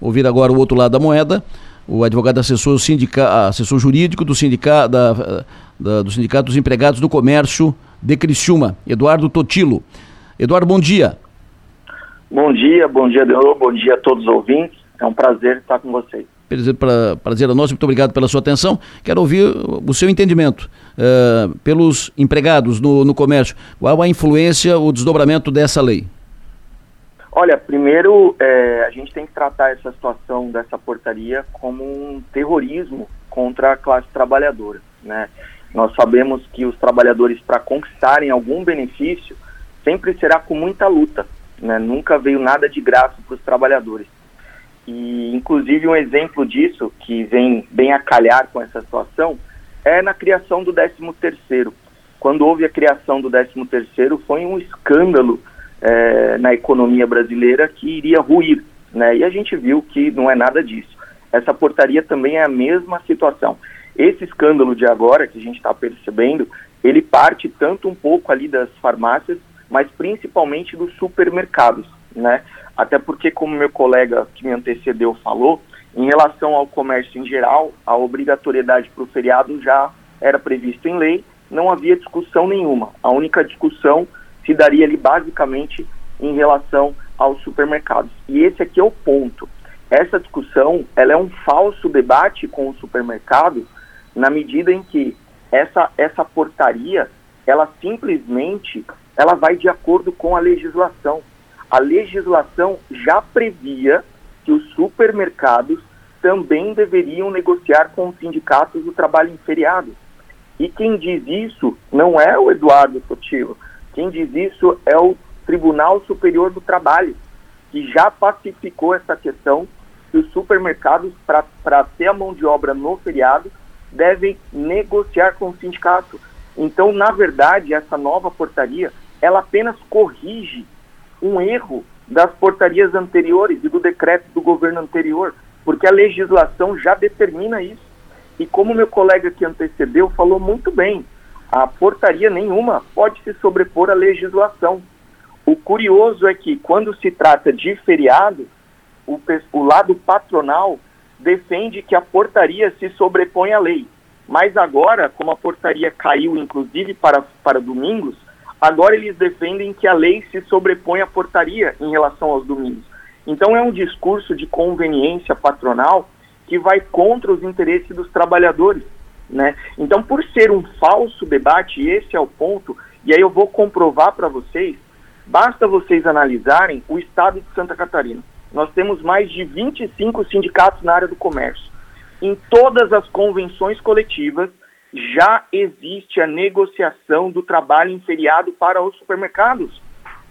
ouvir agora o outro lado da moeda, o advogado assessor, sindica, assessor jurídico do, sindica, da, da, do Sindicato dos Empregados do Comércio de Criciúma, Eduardo Totilo. Eduardo, bom dia. Bom dia, bom dia, Deô, bom dia a todos os ouvintes. É um prazer estar com vocês. Prazer, pra, prazer a nosso, muito obrigado pela sua atenção. Quero ouvir o seu entendimento uh, pelos empregados no, no comércio. Qual a influência, o desdobramento dessa lei? Olha, primeiro é, a gente tem que tratar essa situação dessa portaria como um terrorismo contra a classe trabalhadora. Né? Nós sabemos que os trabalhadores, para conquistarem algum benefício, sempre será com muita luta. Né? Nunca veio nada de graça para os trabalhadores. E, inclusive, um exemplo disso, que vem bem a calhar com essa situação, é na criação do 13º. Quando houve a criação do 13º, foi um escândalo é, na economia brasileira que iria ruir, né? E a gente viu que não é nada disso. Essa portaria também é a mesma situação. Esse escândalo de agora que a gente está percebendo, ele parte tanto um pouco ali das farmácias, mas principalmente dos supermercados, né? Até porque, como meu colega que me antecedeu falou, em relação ao comércio em geral, a obrigatoriedade para o feriado já era prevista em lei, não havia discussão nenhuma. A única discussão se daria ali basicamente em relação aos supermercados. E esse aqui é o ponto. Essa discussão, ela é um falso debate com o supermercado, na medida em que essa, essa portaria, ela simplesmente, ela vai de acordo com a legislação a legislação já previa que os supermercados também deveriam negociar com os sindicatos do trabalho em feriado. E quem diz isso não é o Eduardo Sotilo, quem diz isso é o Tribunal Superior do Trabalho, que já pacificou essa questão que os supermercados, para ter a mão de obra no feriado, devem negociar com o sindicato. Então, na verdade, essa nova portaria, ela apenas corrige um erro das portarias anteriores e do decreto do governo anterior, porque a legislação já determina isso. E como meu colega que antecedeu falou muito bem, a portaria nenhuma pode se sobrepor à legislação. O curioso é que, quando se trata de feriado, o, o lado patronal defende que a portaria se sobrepõe à lei. Mas agora, como a portaria caiu, inclusive, para, para domingos, Agora eles defendem que a lei se sobrepõe à portaria em relação aos domingos. Então é um discurso de conveniência patronal que vai contra os interesses dos trabalhadores. Né? Então, por ser um falso debate, esse é o ponto, e aí eu vou comprovar para vocês, basta vocês analisarem o estado de Santa Catarina. Nós temos mais de 25 sindicatos na área do comércio. Em todas as convenções coletivas, já existe a negociação do trabalho em feriado para os supermercados.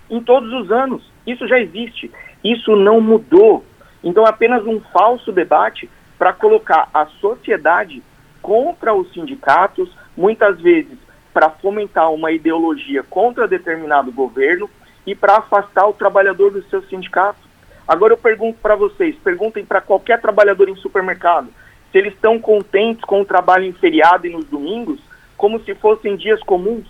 Em todos os anos. Isso já existe. Isso não mudou. Então é apenas um falso debate para colocar a sociedade contra os sindicatos, muitas vezes para fomentar uma ideologia contra determinado governo e para afastar o trabalhador do seu sindicato. Agora eu pergunto para vocês, perguntem para qualquer trabalhador em supermercado, se eles estão contentes com o trabalho em feriado e nos domingos, como se fossem dias comuns,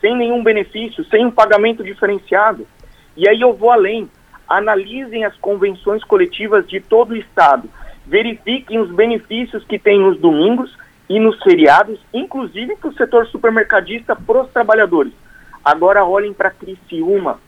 sem nenhum benefício, sem um pagamento diferenciado. E aí eu vou além. Analisem as convenções coletivas de todo o Estado. Verifiquem os benefícios que tem nos domingos e nos feriados, inclusive para o setor supermercadista, para os trabalhadores. Agora olhem para Criciúma,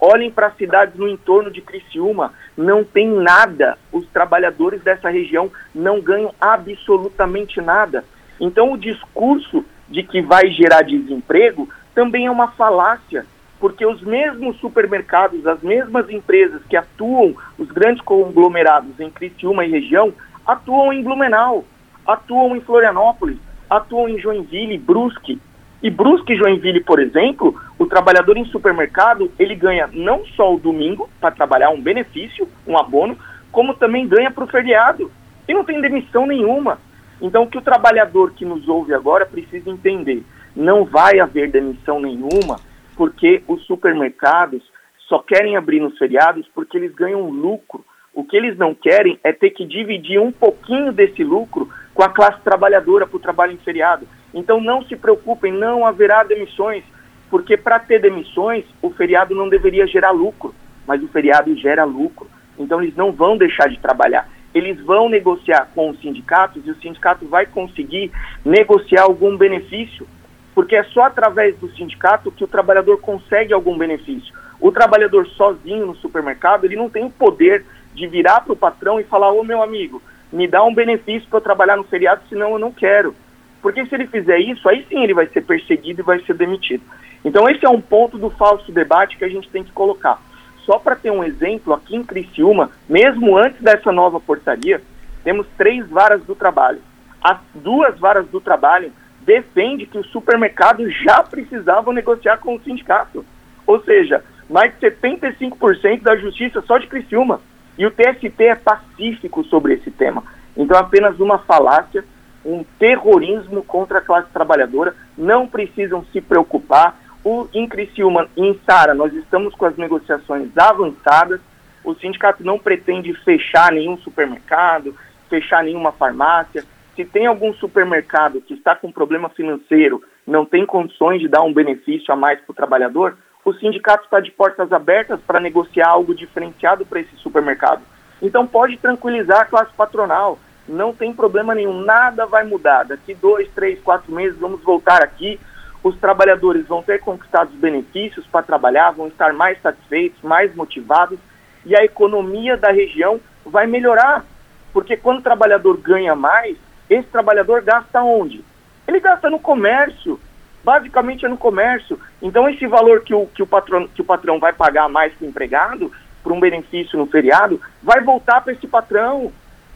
Olhem para as cidades no entorno de Criciúma, não tem nada. Os trabalhadores dessa região não ganham absolutamente nada. Então, o discurso de que vai gerar desemprego também é uma falácia, porque os mesmos supermercados, as mesmas empresas que atuam, os grandes conglomerados em Criciúma e região, atuam em Blumenau, atuam em Florianópolis, atuam em Joinville, Brusque. E Brusque e Joinville, por exemplo, o trabalhador em supermercado, ele ganha não só o domingo para trabalhar um benefício, um abono, como também ganha para o feriado. E não tem demissão nenhuma. Então, o que o trabalhador que nos ouve agora precisa entender, não vai haver demissão nenhuma, porque os supermercados só querem abrir nos feriados porque eles ganham lucro. O que eles não querem é ter que dividir um pouquinho desse lucro com a classe trabalhadora para o trabalho em feriado. Então não se preocupem, não haverá demissões, porque para ter demissões, o feriado não deveria gerar lucro, mas o feriado gera lucro. Então eles não vão deixar de trabalhar. Eles vão negociar com os sindicatos e o sindicato vai conseguir negociar algum benefício, porque é só através do sindicato que o trabalhador consegue algum benefício. O trabalhador sozinho no supermercado, ele não tem o poder de virar para o patrão e falar: Ô meu amigo, me dá um benefício para trabalhar no feriado, senão eu não quero. Porque se ele fizer isso, aí sim ele vai ser perseguido e vai ser demitido. Então esse é um ponto do falso debate que a gente tem que colocar. Só para ter um exemplo, aqui em Criciúma, mesmo antes dessa nova portaria, temos três varas do trabalho. As duas varas do trabalho defendem que os supermercados já precisavam negociar com o sindicato. Ou seja, mais de 75% da justiça só de Criciúma. E o TST é pacífico sobre esse tema. Então, apenas uma falácia, um terrorismo contra a classe trabalhadora. Não precisam se preocupar. O, em Criciúma, em Sara, nós estamos com as negociações avançadas. O sindicato não pretende fechar nenhum supermercado, fechar nenhuma farmácia. Se tem algum supermercado que está com problema financeiro, não tem condições de dar um benefício a mais para o trabalhador, o sindicato está de portas abertas para negociar algo diferenciado para esse supermercado. Então pode tranquilizar a classe patronal, não tem problema nenhum, nada vai mudar. Daqui dois, três, quatro meses vamos voltar aqui, os trabalhadores vão ter conquistado os benefícios para trabalhar, vão estar mais satisfeitos, mais motivados e a economia da região vai melhorar. Porque quando o trabalhador ganha mais, esse trabalhador gasta onde? Ele gasta no comércio, basicamente é no comércio. Então esse valor que o, que o, patrão, que o patrão vai pagar mais para o empregado, por um benefício no feriado, vai voltar para esse patrão.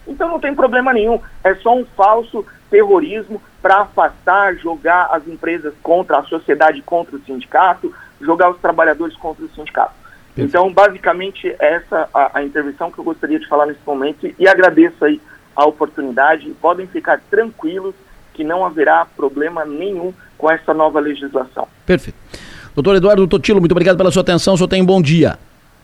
Então não tem problema nenhum. É só um falso terrorismo para afastar, jogar as empresas contra a sociedade, contra o sindicato, jogar os trabalhadores contra o sindicato. Então, basicamente, essa a, a intervenção que eu gostaria de falar nesse momento e agradeço aí a oportunidade. Podem ficar tranquilos que não haverá problema nenhum com essa nova legislação. Perfeito. Doutor Eduardo Totilo, muito obrigado pela sua atenção. O senhor tem um bom dia.